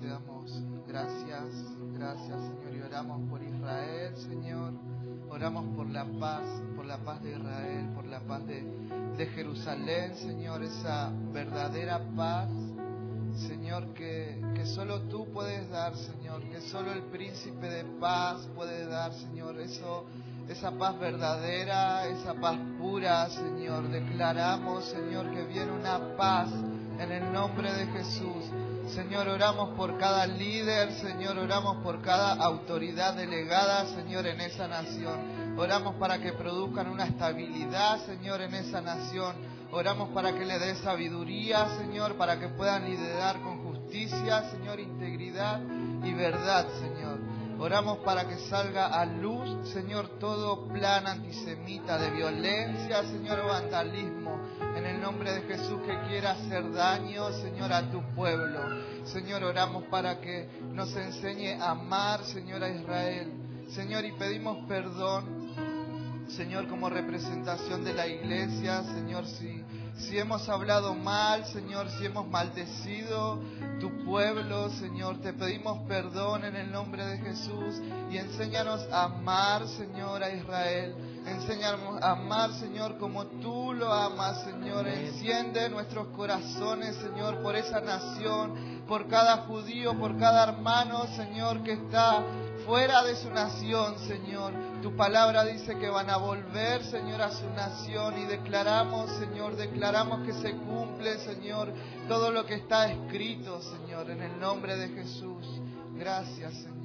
Te damos gracias, gracias, Señor, y oramos por Israel, Señor. Oramos por la paz, por la paz de Israel, por la paz de, de Jerusalén, Señor, esa verdadera paz, Señor, que, que solo tú puedes dar, Señor, que solo el príncipe de paz puede dar, Señor, eso esa paz verdadera, esa paz pura, Señor. Declaramos, Señor, que viene una paz en el nombre de Jesús. Señor, oramos por cada líder, Señor, oramos por cada autoridad delegada, Señor, en esa nación. Oramos para que produzcan una estabilidad, Señor, en esa nación. Oramos para que le dé sabiduría, Señor, para que puedan liderar con justicia, Señor, integridad y verdad, Señor. Oramos para que salga a luz, Señor, todo plan antisemita de violencia, Señor, o vandalismo, en el nombre de Jesús que quiera hacer daño, Señor, a tu pueblo. Señor, oramos para que nos enseñe a amar, Señor, a Israel. Señor, y pedimos perdón, Señor, como representación de la iglesia, Señor, si si hemos hablado mal, Señor, si hemos maldecido tu pueblo, Señor, te pedimos perdón en el nombre de Jesús y enséñanos a amar, Señor, a Israel. Enséñanos a amar, Señor, como tú lo amas, Señor. Enciende nuestros corazones, Señor, por esa nación, por cada judío, por cada hermano, Señor, que está fuera de su nación, Señor. Tu palabra dice que van a volver, Señor, a su nación y declaramos, Señor, declaramos que se cumple, Señor, todo lo que está escrito, Señor, en el nombre de Jesús. Gracias, Señor.